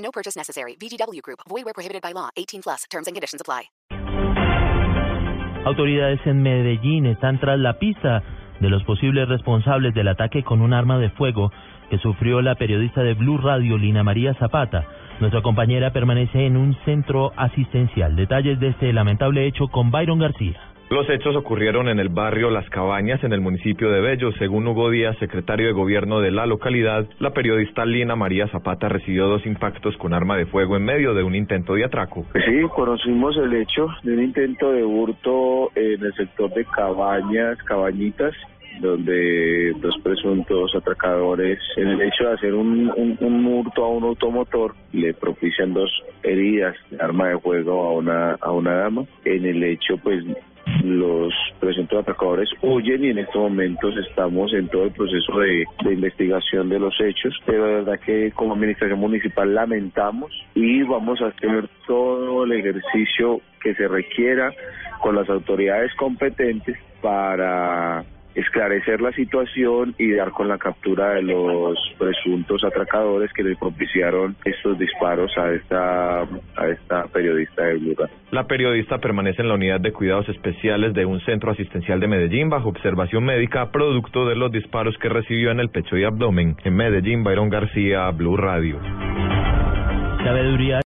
No purchase necessary. VGW Group. Void where prohibited by law. 18 plus. Terms and conditions apply. Autoridades en Medellín están tras la pista de los posibles responsables del ataque con un arma de fuego que sufrió la periodista de Blue Radio, Lina María Zapata. Nuestra compañera permanece en un centro asistencial. Detalles de este lamentable hecho con Byron García. Los hechos ocurrieron en el barrio Las Cabañas, en el municipio de Bello. Según Hugo Díaz, secretario de gobierno de la localidad, la periodista Lina María Zapata recibió dos impactos con arma de fuego en medio de un intento de atraco. Sí, conocimos el hecho de un intento de hurto en el sector de Cabañas, Cabañitas, donde dos presuntos atracadores, en el hecho de hacer un, un, un hurto a un automotor, le propician dos heridas de arma de fuego a una, a una dama. En el hecho, pues los presuntos atracadores huyen y en estos momentos estamos en todo el proceso de, investigación de los hechos. Pero de verdad que como administración municipal lamentamos y vamos a hacer todo el ejercicio que se requiera con las autoridades competentes para esclarecer la situación y dar con la captura de los presuntos atracadores que le propiciaron estos disparos a esta esta periodista del lugar. La periodista permanece en la unidad de cuidados especiales de un centro asistencial de Medellín bajo observación médica producto de los disparos que recibió en el pecho y abdomen. En Medellín, Byron García, Blue Radio. Sabeduría